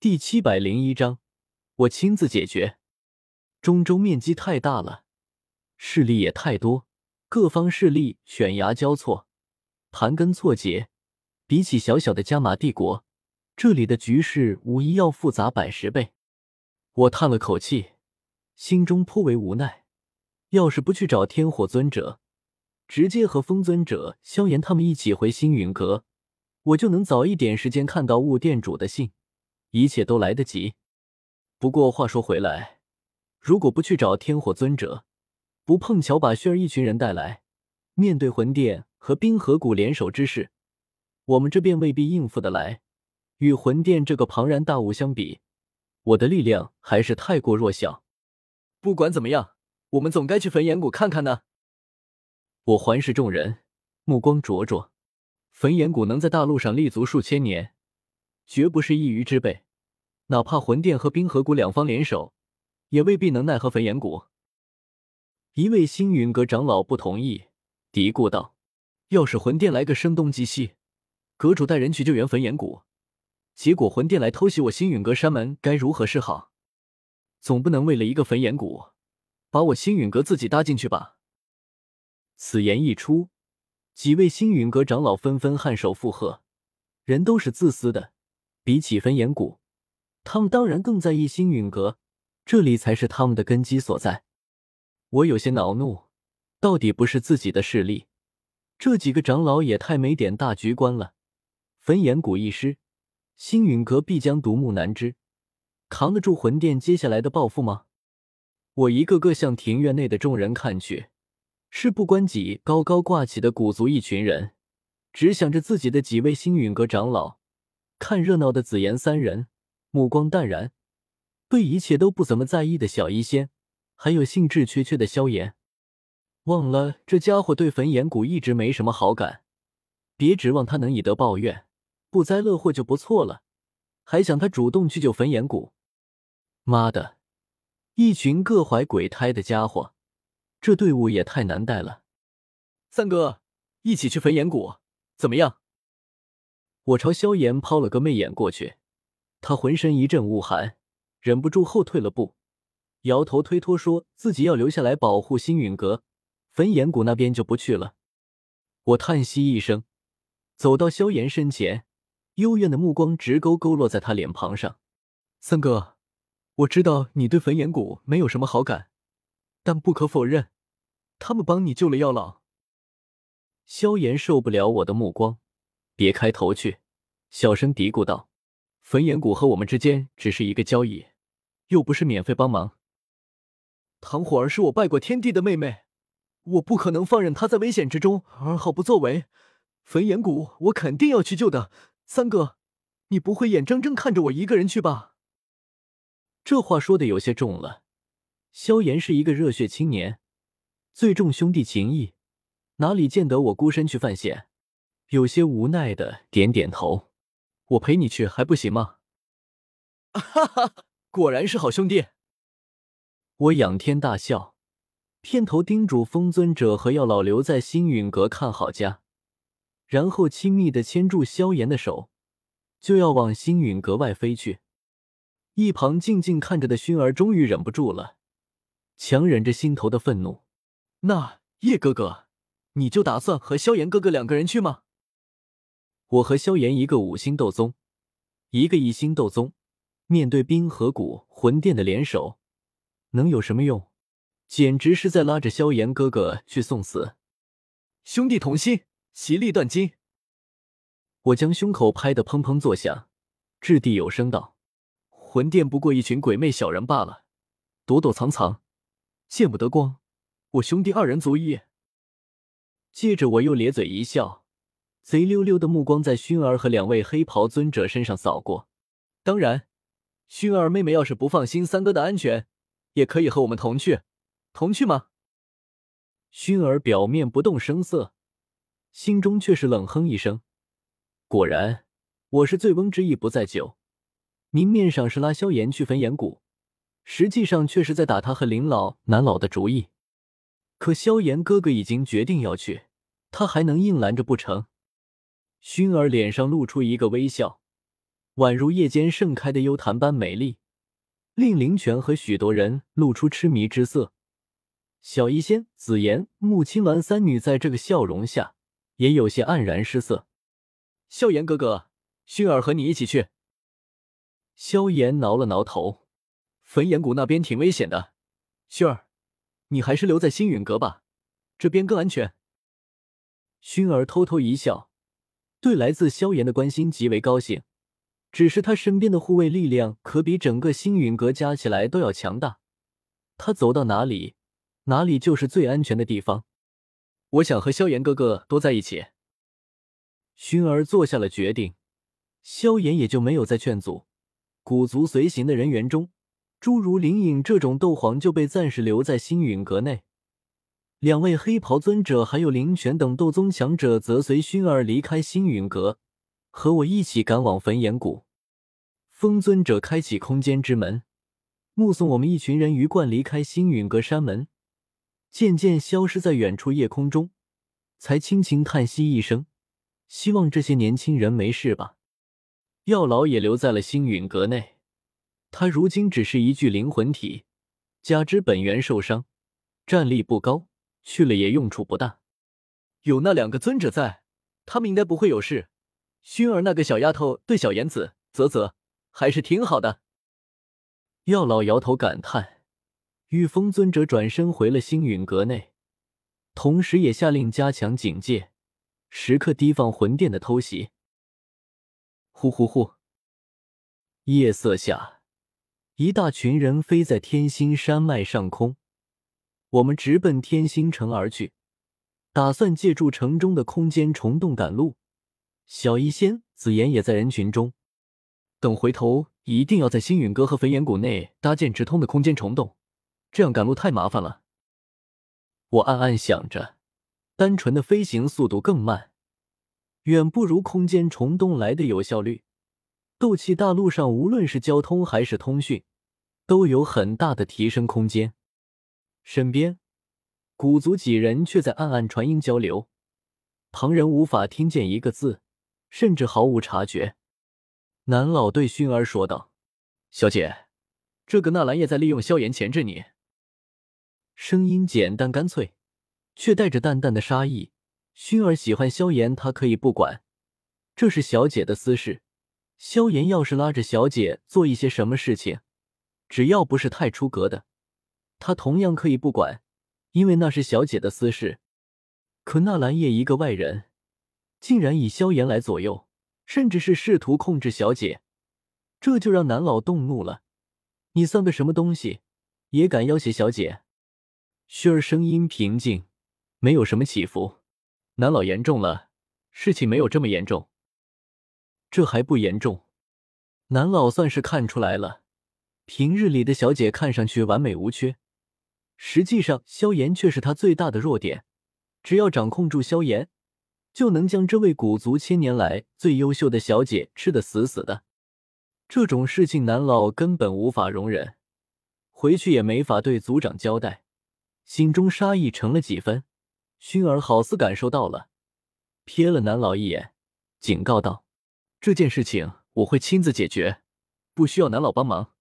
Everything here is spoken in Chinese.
第七百零一章，我亲自解决。中州面积太大了，势力也太多，各方势力悬崖交错，盘根错节。比起小小的加玛帝国，这里的局势无疑要复杂百十倍。我叹了口气，心中颇为无奈。要是不去找天火尊者，直接和风尊者、萧炎他们一起回星陨阁，我就能早一点时间看到雾店主的信。一切都来得及。不过话说回来，如果不去找天火尊者，不碰巧把薰儿一群人带来，面对魂殿和冰河谷联手之势，我们这边未必应付得来。与魂殿这个庞然大物相比，我的力量还是太过弱小。不管怎么样，我们总该去焚炎谷看看呢。我环视众人，目光灼灼。焚炎谷能在大陆上立足数千年。绝不是一隅之辈，哪怕魂殿和冰河谷两方联手，也未必能奈何焚炎谷。一位星陨阁长老不同意，嘀咕道：“要是魂殿来个声东击西，阁主带人去救援焚炎谷，结果魂殿来偷袭我星陨阁山门，该如何是好？总不能为了一个焚炎谷，把我星陨阁自己搭进去吧？”此言一出，几位星陨阁长老纷纷颔首附和。人都是自私的。比起焚炎谷，他们当然更在意星陨阁，这里才是他们的根基所在。我有些恼怒，到底不是自己的势力，这几个长老也太没点大局观了。焚炎谷一失，星陨阁必将独木难支，扛得住魂殿接下来的报复吗？我一个个向庭院内的众人看去，事不关己高高挂起的古族一群人，只想着自己的几位星陨阁长老。看热闹的紫妍三人目光淡然，对一切都不怎么在意的小医仙，还有兴致缺缺的萧炎，忘了这家伙对焚炎谷一直没什么好感。别指望他能以德报怨，不灾乐祸就不错了，还想他主动去救焚炎谷？妈的，一群各怀鬼胎的家伙，这队伍也太难带了。三哥，一起去焚炎谷，怎么样？我朝萧炎抛了个媚眼过去，他浑身一阵恶寒，忍不住后退了步，摇头推脱说自己要留下来保护星陨阁，焚炎谷那边就不去了。我叹息一声，走到萧炎身前，幽怨的目光直勾勾落在他脸庞上。三哥，我知道你对焚炎谷没有什么好感，但不可否认，他们帮你救了药老。萧炎受不了我的目光。别开头去，小声嘀咕道：“焚炎谷和我们之间只是一个交易，又不是免费帮忙。唐火儿是我拜过天地的妹妹，我不可能放任她在危险之中而毫不作为。焚炎谷，我肯定要去救的。三哥，你不会眼睁睁看着我一个人去吧？”这话说的有些重了。萧炎是一个热血青年，最重兄弟情谊，哪里见得我孤身去犯险？有些无奈的点点头，我陪你去还不行吗？哈哈，果然是好兄弟！我仰天大笑，片头叮嘱风尊者和药老留在星陨阁看好家，然后亲密的牵住萧炎的手，就要往星陨阁外飞去。一旁静静看着的薰儿终于忍不住了，强忍着心头的愤怒：“那叶哥哥，你就打算和萧炎哥哥两个人去吗？”我和萧炎一个五星斗宗，一个一星斗宗，面对冰河谷魂殿的联手，能有什么用？简直是在拉着萧炎哥哥去送死！兄弟同心，其利断金。我将胸口拍得砰砰作响，掷地有声道：“魂殿不过一群鬼魅小人罢了，躲躲藏藏，见不得光。我兄弟二人足矣。”接着我又咧嘴一笑。贼溜溜的目光在熏儿和两位黑袍尊者身上扫过。当然，熏儿妹妹要是不放心三哥的安全，也可以和我们同去。同去吗？熏儿表面不动声色，心中却是冷哼一声。果然，我是醉翁之意不在酒。明面上是拉萧炎去焚炎谷，实际上却是在打他和林老、南老的主意。可萧炎哥哥已经决定要去，他还能硬拦着不成？薰儿脸上露出一个微笑，宛如夜间盛开的幽潭般美丽，令林泉和许多人露出痴迷之色。小医仙、紫妍、穆青鸾三女在这个笑容下，也有些黯然失色。萧炎哥哥，薰儿和你一起去。萧炎挠了挠头，焚炎谷那边挺危险的，薰儿，你还是留在星陨阁吧，这边更安全。薰儿偷偷一笑，对来自萧炎的关心极为高兴。只是他身边的护卫力量可比整个星陨阁加起来都要强大，他走到哪里，哪里就是最安全的地方。我想和萧炎哥哥多在一起。薰儿做下了决定，萧炎也就没有再劝阻。古族随行的人员中，诸如灵隐这种斗皇就被暂时留在星陨阁内。两位黑袍尊者还有灵泉等斗宗强者则随熏儿离开星陨阁，和我一起赶往焚炎谷。风尊者开启空间之门，目送我们一群人鱼贯离开星陨阁山门，渐渐消失在远处夜空中，才轻轻叹息一声。希望这些年轻人没事吧。药老也留在了星陨阁内，他如今只是一具灵魂体，加之本源受伤，战力不高，去了也用处不大。有那两个尊者在，他们应该不会有事。薰儿那个小丫头对小言子啧啧，还是挺好的。药老摇头感叹，御风尊者转身回了星陨阁内，同时也下令加强警戒。时刻提防魂殿的偷袭。呼呼呼！夜色下，一大群人飞在天星山脉上空。我们直奔天星城而去，打算借助城中的空间虫洞赶路。小医仙、紫妍也在人群中。等回头，一定要在星陨阁和焚炎谷内搭建直通的空间虫洞，这样赶路太麻烦了。我暗暗想着。单纯的飞行速度更慢，远不如空间虫洞来的有效率。斗气大陆上，无论是交通还是通讯，都有很大的提升空间。身边，古族几人却在暗暗传音交流，旁人无法听见一个字，甚至毫无察觉。南老对薰儿说道：“小姐，这个纳兰叶在利用萧炎钳制你。”声音简单干脆。却带着淡淡的杀意。薰儿喜欢萧炎，他可以不管，这是小姐的私事。萧炎要是拉着小姐做一些什么事情，只要不是太出格的，他同样可以不管，因为那是小姐的私事。可纳兰叶一个外人，竟然以萧炎来左右，甚至是试图控制小姐，这就让南老动怒了。你算个什么东西，也敢要挟小姐？薰儿声音平静。没有什么起伏，南老严重了，事情没有这么严重，这还不严重。南老算是看出来了，平日里的小姐看上去完美无缺，实际上萧炎却是他最大的弱点。只要掌控住萧炎，就能将这位古族千年来最优秀的小姐吃得死死的。这种事情南老根本无法容忍，回去也没法对族长交代，心中杀意成了几分。薰儿好似感受到了，瞥了南老一眼，警告道：“这件事情我会亲自解决，不需要南老帮忙。”